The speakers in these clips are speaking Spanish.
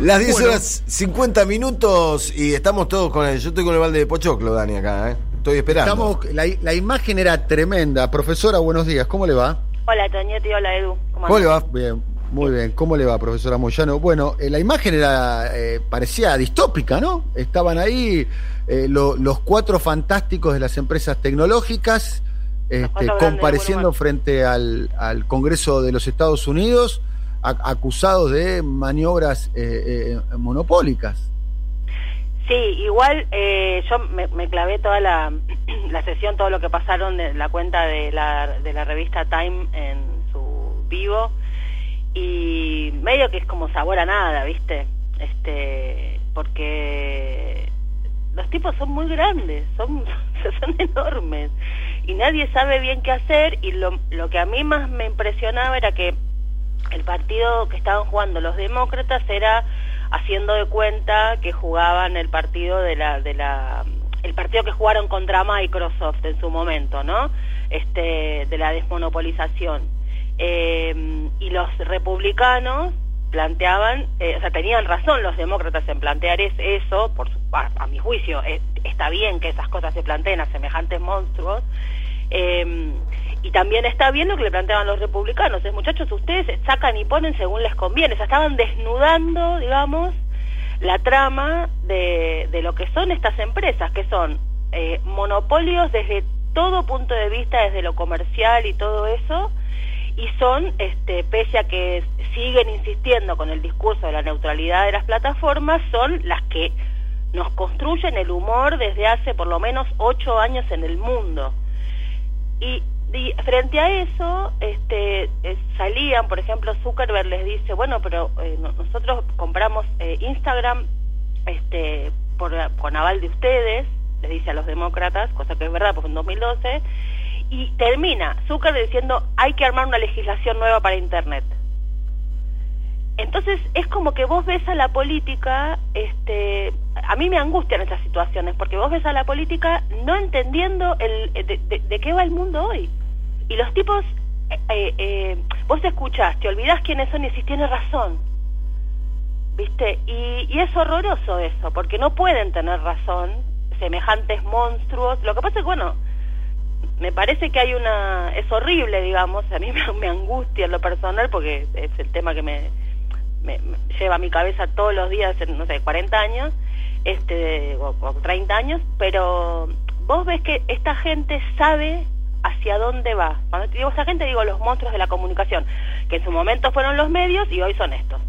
Las 10 horas 50 minutos y estamos todos con el. Yo estoy con el balde de Pochoclo, Dani, acá, ¿eh? Estoy esperando. Estamos, la, la imagen era tremenda. Profesora, buenos días. ¿Cómo le va? Hola, Toñetti. Hola, Edu. ¿Cómo, le va? Bien, muy bien. ¿Cómo le va, profesora Moyano? Bueno, eh, la imagen era eh, parecía distópica, ¿no? Estaban ahí eh, lo- los cuatro fantásticos de las empresas tecnológicas este, compareciendo frente al, al Congreso de los Estados Unidos acusados de maniobras eh, eh, monopólicas. Sí, igual eh, yo me, me clavé toda la, la sesión, todo lo que pasaron de la cuenta de la, de la revista Time en su vivo y medio que es como sabor a nada, ¿viste? Este, porque los tipos son muy grandes, son, son enormes y nadie sabe bien qué hacer y lo, lo que a mí más me impresionaba era que el partido que estaban jugando los demócratas era haciendo de cuenta que jugaban el partido de la de la el partido que jugaron contra Microsoft en su momento, ¿no? Este de la desmonopolización. Eh, y los republicanos planteaban, eh, o sea, tenían razón los demócratas en plantear es, eso, por a, mi juicio, está bien que esas cosas se planteen a semejantes monstruos, eh, y también está bien lo que le planteaban los republicanos, es muchachos, ustedes sacan y ponen según les conviene, o sea, estaban desnudando, digamos, la trama de, de lo que son estas empresas, que son eh, monopolios desde todo punto de vista, desde lo comercial y todo eso, y son, este, pese a que siguen insistiendo con el discurso de la neutralidad de las plataformas, son las que nos construyen el humor desde hace por lo menos ocho años en el mundo. Y, y frente a eso, este, eh, salían, por ejemplo, Zuckerberg les dice, bueno, pero eh, no- nosotros compramos eh, Instagram este, con aval de ustedes, les dice a los demócratas, cosa que es verdad, porque en 2012, y termina Zuckerberg diciendo, hay que armar una legislación nueva para Internet. Entonces es como que vos ves a la política, este, a mí me angustian estas situaciones, porque vos ves a la política no entendiendo el, de qué va el mundo hoy. Y los tipos, eh, eh, eh, vos escuchás, te olvidás quiénes son y decís, tienes razón. ¿Viste? Y, y es horroroso eso, porque no pueden tener razón semejantes monstruos. Lo que pasa es que, bueno, me parece que hay una... es horrible, digamos, a mí me, angustia en lo personal porque es el tema que me, me- lleva a mi cabeza todos los días, no sé, 40 años, este, o, o 30 años, pero vos ves que esta gente sabe hacia dónde va. Cuando te digo esta gente, digo los monstruos de la comunicación, que en su momento fueron los medios y hoy son estos.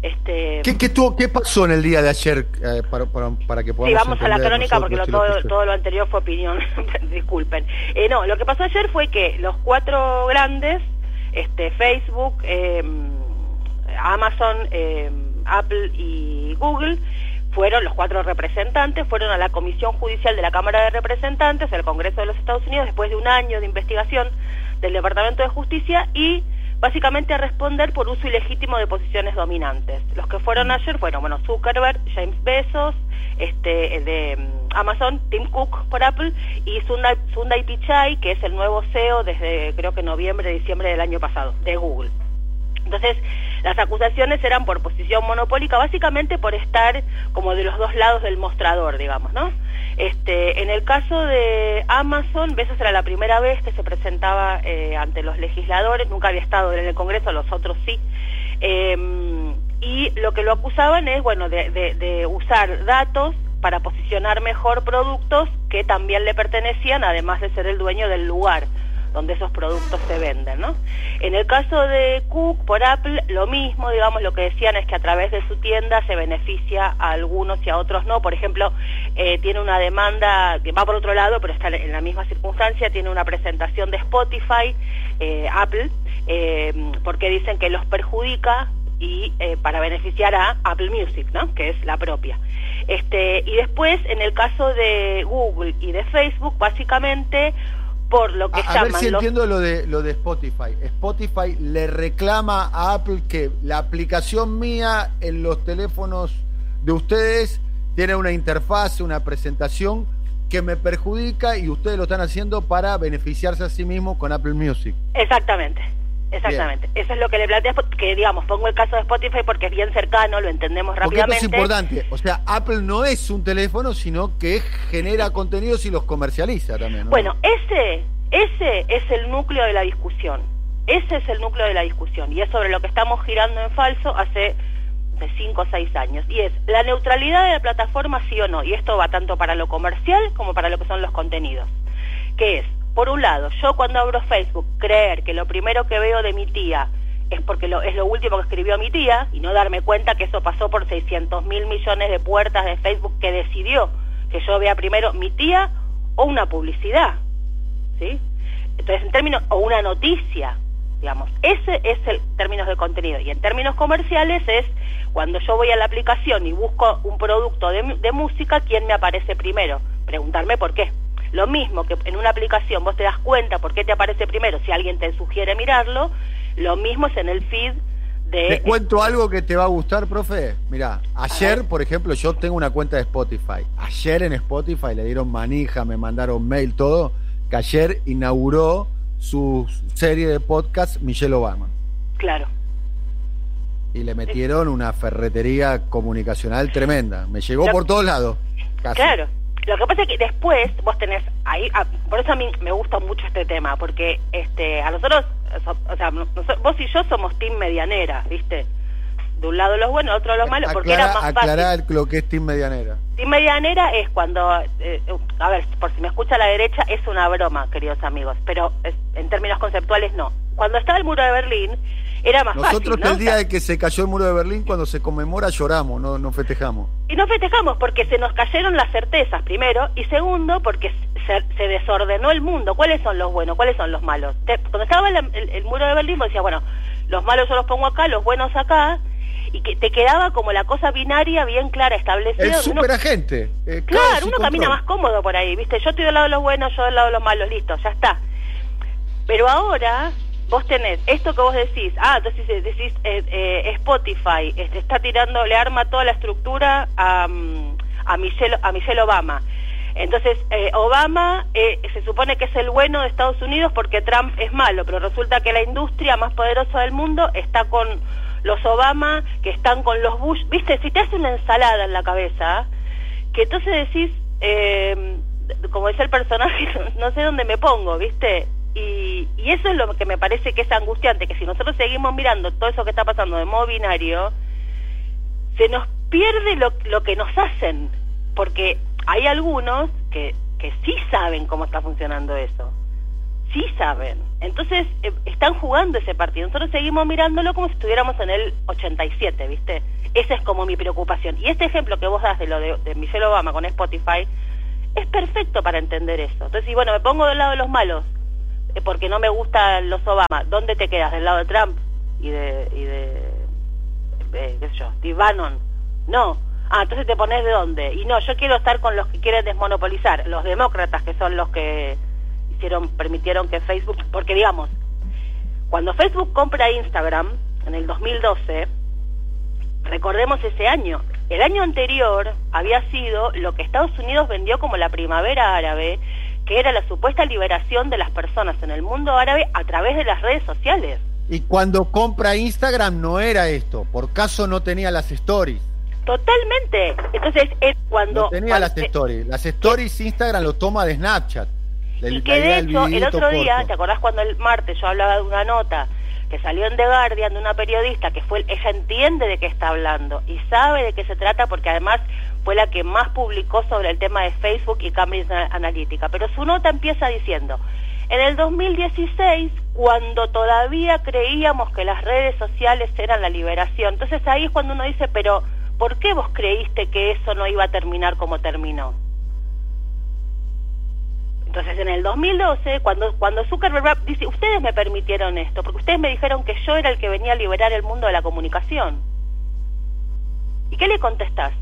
Este, ¿Qué, qué, tuvo- qué pasó en el día de ayer eh, para, para, para que podamos Sí, vamos a la crónica porque lo- todo, todo lo anterior fue opinión. Disculpen. Eh, no, lo que pasó ayer fue que los cuatro grandes, este, Facebook, eh, Amazon, eh, Apple y Google, fueron los cuatro representantes, fueron a la Comisión Judicial de la Cámara de Representantes, al Congreso de los Estados Unidos, después de un año de investigación del Departamento de Justicia y básicamente a responder por uso ilegítimo de posiciones dominantes. Los que fueron ayer fueron, bueno, Zuckerberg, James Bezos, este, de mm, Amazon, Tim Cook por Apple y Sundar, Sundar Pichai, que es el nuevo CEO desde creo que noviembre, diciembre del año pasado, de Google. Entonces, las acusaciones eran por posición monopólica, básicamente por estar como de los dos lados del mostrador, digamos, ¿no? Este, en el caso de Amazon, Bezos era la primera vez que se presentaba eh, ante los legisladores, nunca había estado en el Congreso, los otros sí. Eh, y lo que lo acusaban es, bueno, de usar datos para posicionar mejor productos que también le pertenecían, además de ser el dueño del lugar donde esos productos se venden, ¿no? En el caso de Cook por Apple, lo mismo, digamos, lo que decían es que a través de su tienda se beneficia a algunos y a otros no. Por ejemplo, eh, tiene una demanda que va por otro lado, pero está en la misma circunstancia, tiene una presentación de Spotify, eh, Apple, eh, porque dicen que los perjudica y para beneficiar a Apple Music, ¿no? Que es la propia. Este, y después, en el caso de Google y de Facebook, básicamente por lo que A, a ver si los entiendo lo de lo de Spotify. Spotify le reclama a Apple que la aplicación mía en los teléfonos de ustedes tiene una interfaz, una presentación que me perjudica y ustedes lo están haciendo para beneficiarse a sí mismo con Apple Music. Exactamente. Exactamente. Eso es lo que le planteas, que digamos, pongo el caso de Spotify porque es bien cercano, lo entendemos rápidamente. Porque es importante. O sea, Apple no es un teléfono, sino que genera contenidos y los comercializa también. Bueno, ese, ese es el núcleo de la discusión. Ese es el núcleo de la discusión. Y es sobre lo que estamos girando en falso hace de 5 o 6 años. Y es la neutralidad de la plataforma, sí o no. Y esto va tanto para lo comercial como para lo que son los contenidos. Que es, por un lado, yo cuando abro Facebook, creer que lo primero que veo de mi tía es porque es lo último que escribió mi tía y no darme cuenta que eso pasó por 600 mil millones de puertas de Facebook que decidió que yo vea primero mi tía o una publicidad. ¿Sí? Entonces, en términos, o una noticia, digamos, ese es el términos de contenido. Y en términos comerciales es cuando yo voy a la aplicación y busco un producto de música, ¿quién me aparece primero? Preguntarme por qué. Lo mismo que en una aplicación vos te das cuenta por qué te aparece primero si alguien te sugiere mirarlo, lo mismo es en el feed de... Te cuento algo que te va a gustar, profe. Mira, ayer, por ejemplo, yo tengo una cuenta de Spotify. Ayer en Spotify le dieron manija, me mandaron mail, todo, que ayer inauguró su serie de podcast Michelle Obama. Claro. Y le metieron una ferretería comunicacional tremenda. Me llegó por todos lados. Claro. Lo que pasa es que después vos tenés ahí, ah, por eso a mí me gusta mucho este tema, porque este a nosotros, o sea, vos y yo somos team medianera, ¿viste? De un lado los buenos, otro los malos, porque era más aclarar lo que es team medianera. Team medianera es cuando, eh, a ver, por si me escucha a la derecha, es una broma, queridos amigos, pero en términos conceptuales no. Cuando estaba el muro de Berlín, era más Nosotros el día de que se cayó el muro de Berlín, cuando se conmemora, lloramos, no, no festejamos. Y no festejamos porque se nos cayeron las certezas, primero, y segundo, porque se, desordenó el mundo. ¿Cuáles son los buenos? ¿Cuáles son los malos? cuando estaba el, muro de Berlín, vos decías, bueno, los malos yo los pongo acá, los buenos acá, y que te quedaba como la cosa binaria bien clara, establecida. El superagente. Eh, claro, uno camina más cómodo por ahí, ¿viste? Yo estoy del lado de los buenos, yo del lado de los malos, listo, ya está. Pero ahora vos tenés esto que vos decís, ah, entonces decís eh, eh, Spotify, este, está tirando, le arma toda la estructura a, mm, a, Michelle, a Michelle Obama. Entonces, eh, Obama se supone que es el bueno de Estados Unidos porque Trump es malo, pero resulta que la industria más poderosa del mundo está con los Obama, que están con los Bush. Viste, si te hace una ensalada en la cabeza, que entonces decís, como dice el personaje, no sé dónde me pongo, ¿viste? Y, eso es lo que me parece que es angustiante, que si nosotros seguimos mirando todo eso que está pasando de modo binario, se nos pierde lo, lo que nos hacen, porque hay algunos que, que sí saben cómo está funcionando eso, sí saben. Entonces eh, están jugando ese partido. Nosotros seguimos mirándolo como si estuviéramos en el 87, ¿viste? Esa es como mi preocupación. Y este ejemplo que vos das de lo de, Michelle Obama con Spotify es perfecto para entender eso. Entonces, y bueno, me pongo del lado de los malos porque no me gustan los Obama, ¿dónde te quedas? ¿Del lado de Trump y de, y de, yo, Steve Bannon? No. Ah, entonces te pones de dónde. Y no, yo quiero estar con los que quieren desmonopolizar, los demócratas que son los que hicieron, permitieron que Facebook, porque digamos, cuando Facebook compra Instagram en el 2012, recordemos ese año, el año anterior había sido lo que Estados Unidos vendió como la primavera árabe, que era la supuesta liberación de las personas en el mundo árabe a través de las redes sociales. Y cuando compra Instagram no era esto, por caso no tenía las stories. Totalmente. Entonces es cuando... No tenía las stories. Las stories Instagram lo toma de Snapchat. y que de hecho el otro día, ¿te acordás cuando el martes yo hablaba de una nota que salió en The Guardian de una periodista que fue, ella entiende de qué está hablando y sabe de qué se trata porque además fue la que más publicó sobre el tema de Facebook y Cambridge Analytica. Pero su nota empieza diciendo, en el 2016, cuando todavía creíamos que las redes sociales eran la liberación, entonces ahí es cuando uno dice, pero ¿por qué vos creíste que eso no iba a terminar como terminó? Entonces, en el 2012, cuando, cuando Zuckerberg dice, ustedes me permitieron esto, porque ustedes me dijeron que yo era el que venía a liberar el mundo de la comunicación. ¿Y qué le contestás?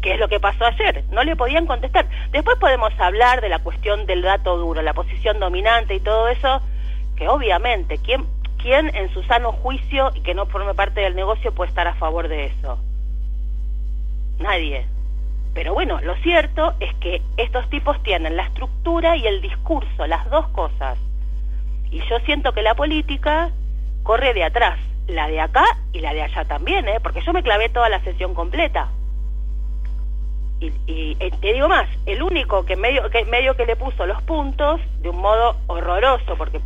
¿Qué es lo que pasó ayer? No le podían contestar. Después podemos hablar de la cuestión del dato duro, la posición dominante y todo eso, que obviamente, ¿quién, quién en su sano juicio y que no forme parte del negocio puede estar a favor de eso? Nadie. Pero bueno, lo cierto es que estos tipos tienen la estructura y el discurso, las dos cosas. Y yo siento que la política corre de atrás, la de acá y la de allá también, ¿eh? porque yo me clavé toda la sesión completa. Y, eh, te digo más, el único que medio, que medio que le puso los puntos de un modo horroroso, porque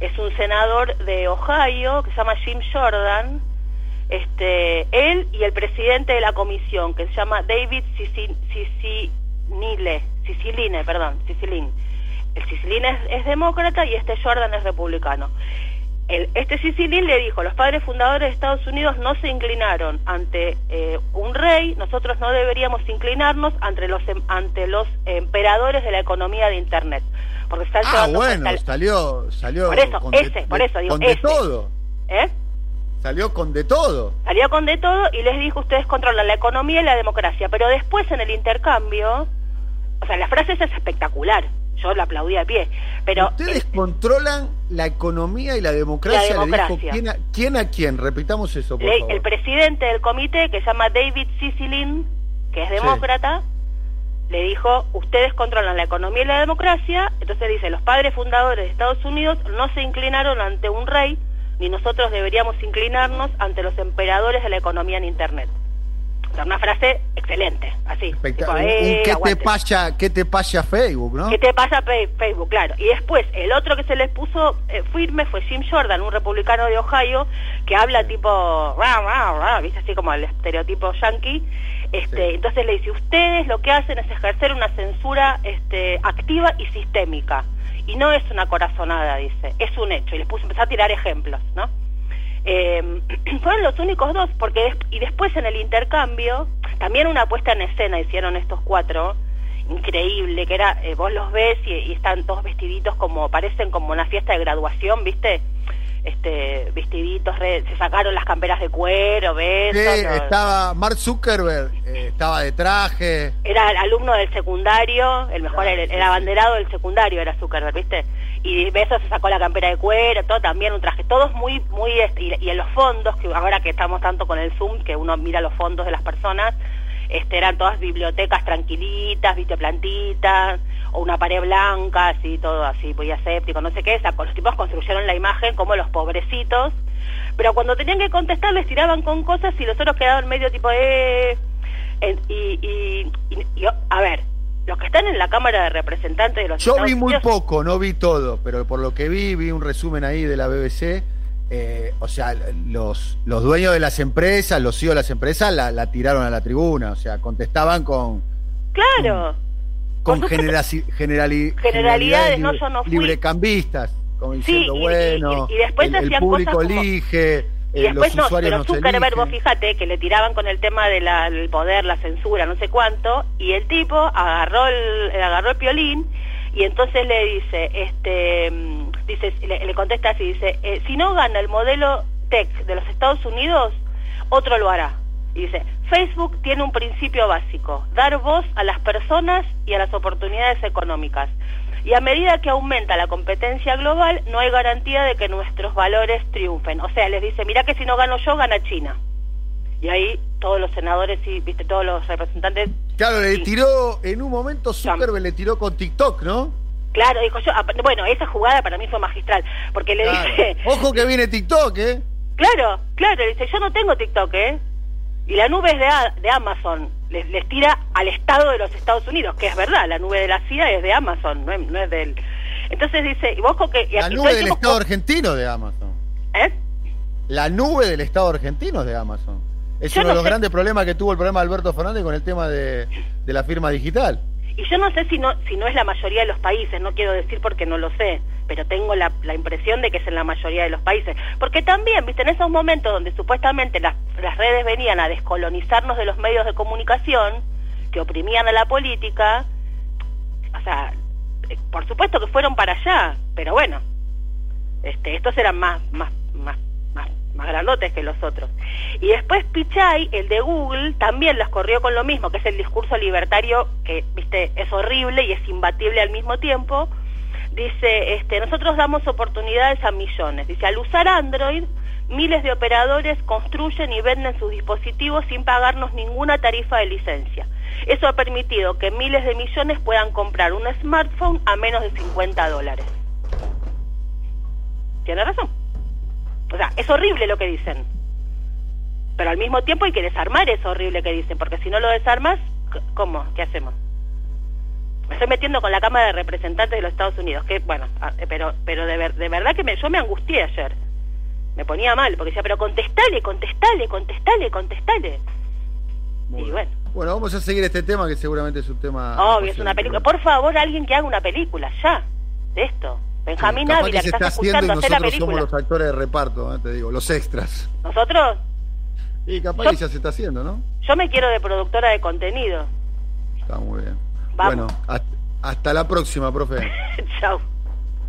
es un senador de Ohio que se llama Jim Jordan, este, él y el presidente de la comisión, que se llama David Siciline, Siciline, perdón, Siciline. El Siciline es, es, demócrata y este Jordan es republicano. El, este Siciline le dijo, los padres fundadores de Estados Unidos no se inclinaron ante eh, un rey, nosotros no deberíamos inclinarnos ante los, em, ante los emperadores de la economía de Internet. Porque están ah, bueno, salió, salió por eso, con ese, de, por eso digo, con de ese. todo. ¿Eh? Salió con de todo. Salió con de todo y les dijo, ustedes controlan la economía y la democracia, pero después en el intercambio, o sea, la frase es espectacular, yo la aplaudí a pie, pero... Ustedes controlan la economía y la democracia, la democracia. le dijo ¿quién a, ¿quién a quién? Repitamos eso, por Le, favor. el presidente del comité, que se llama David Sicilin, que es demócrata, sí. le dijo, ustedes controlan la economía y la democracia, entonces dice, los padres fundadores de Estados Unidos no se inclinaron ante un rey, ni nosotros deberíamos inclinarnos ante los emperadores de la economía en Internet. Una frase excelente, así. Tipo, eh, ¿Qué, te pasa, ¿Qué te pasa Facebook, no? ¿Qué te pasa Facebook, claro? Y después, el otro que se les puso eh, firme fue Jim Jordan, un republicano de Ohio, que habla tipo, rah, rah, rah, ¿viste? Así como el estereotipo yankee. Este, sí. Entonces le dice, ustedes lo que hacen es ejercer una censura este, activa y sistémica. Y no es una corazonada, dice, es un hecho. Y les puse, empezó a tirar ejemplos, ¿no? Eh, fueron los únicos dos, porque des y después en el intercambio, también una puesta en escena hicieron estos cuatro, increíble, que era, eh, vos los ves y, y, están todos vestiditos como, parecen como una fiesta de graduación, ¿viste? Este, vestiditos, re, se sacaron las camperas de cuero, ¿ves? Sí, no, estaba Mark Zuckerberg, eh, estaba de traje. Era el alumno del secundario, el mejor, el, el, abanderado del secundario era Zuckerberg, ¿viste? Y Beso se sacó la campera de cuero, todo también un traje, todos muy, muy, y, y, en los fondos, que ahora que estamos tanto con el Zoom, que uno mira los fondos de las personas, este, eran todas bibliotecas tranquilitas, viste, plantitas, o una pared blanca, así, todo así, muy aséptico, no sé qué, sea, los tipos construyeron la imagen como los pobrecitos, pero cuando tenían que contestar les tiraban con cosas y los otros quedaban medio tipo, eh, y a ver, los que están en la Cámara de Representantes de los Yo Estados vi muy Unidos, poco, no vi todo, pero por lo que vi, vi un resumen ahí de la BBC. Eh, o sea, los, los dueños de las empresas, los CEO de las empresas, la, la tiraron a la tribuna. O sea, contestaban con. Claro. Con, con genera, generali, generalidades, no, yo no fui. librecambistas. Como diciendo, sí, y, bueno, y, y, después el, el público como... elige. Y eh, después los no, pero no Zuckerberg, vos fíjate que le tiraban con el tema del de poder, la censura, no sé cuánto, y el tipo agarró el, agarró el piolín y entonces le dice, este, dice, le, le contesta así, dice, eh, si no gana el modelo tech de los Estados Unidos, otro lo hará. Y dice, Facebook tiene un principio básico, dar voz a las personas y a las oportunidades económicas. Y a medida que aumenta la competencia global, no hay garantía de que nuestros valores triunfen. O sea, les dice, mira que si no gano yo, gana China. Y ahí todos los senadores y, viste, todos los representantes... Claro, le tiró, en un momento Zuckerberg le tiró con TikTok, ¿no? Claro, dijo yo, bueno, esa jugada para mí fue magistral, porque le claro. dice... Ojo que viene TikTok, ¿eh? Claro, claro, dice, yo no tengo TikTok, ¿eh? Y la nube es de, de Amazon, les, les, tira al Estado de los Estados Unidos, que es verdad, la nube de la CIA es de Amazon, no es, no es del... Entonces dice, y vos que... Y la nube del Estado con... argentino de Amazon. ¿Eh? La nube del Estado argentino es de Amazon. Es yo uno no de los sé. grandes problemas que tuvo el problema de Alberto Fernández con el tema de, de la firma digital. Y yo no sé si no, si no es la mayoría de los países, no quiero decir porque no lo sé, pero tengo la, la, impresión de que es en la mayoría de los países. Porque también, viste, en esos momentos donde supuestamente las, las redes venían a descolonizarnos de los medios de comunicación, que oprimían a la política, o sea, eh, por supuesto que fueron para allá, pero bueno, este, estos eran más, más, más, más, más grandotes que los otros. Y después Pichai, el de Google, también las corrió con lo mismo, que es el discurso libertario que, viste, es horrible y es imbatible al mismo tiempo. Dice, este, nosotros damos oportunidades a millones. Dice, al usar Android, miles de operadores construyen y venden sus dispositivos sin pagarnos ninguna tarifa de licencia. Eso ha permitido que miles de millones puedan comprar un smartphone a menos de 50 dólares. tiene razón. O sea, es horrible lo que dicen. Pero al mismo tiempo hay que desarmar eso horrible que dicen, porque si no lo desarmas, ¿cómo? ¿Qué hacemos? Me estoy metiendo con la Cámara de Representantes de los Estados Unidos, que bueno, ah, eh, pero pero de, ver- de verdad que yo me angustié ayer. Me ponía mal, porque decía, pero contestale, contestale, contestale, contestale. Muy Y bien. bueno. Bueno, vamos a seguir este tema que seguramente es un tema. Obvio, es una película. Por favor, alguien que haga una película, ya, de esto. Benjamín Capaz Ávila, que que se está estás haciendo y escuchando, hacer la nosotros somos película. los actores de reparto, eh, te digo, los extras. Nosotros, Y capaz Yo- que ya se está haciendo, ¿no? yo me quiero de productora de contenido. Está muy bien. Vamos. Bueno, hasta, hasta la próxima, profe. Chau.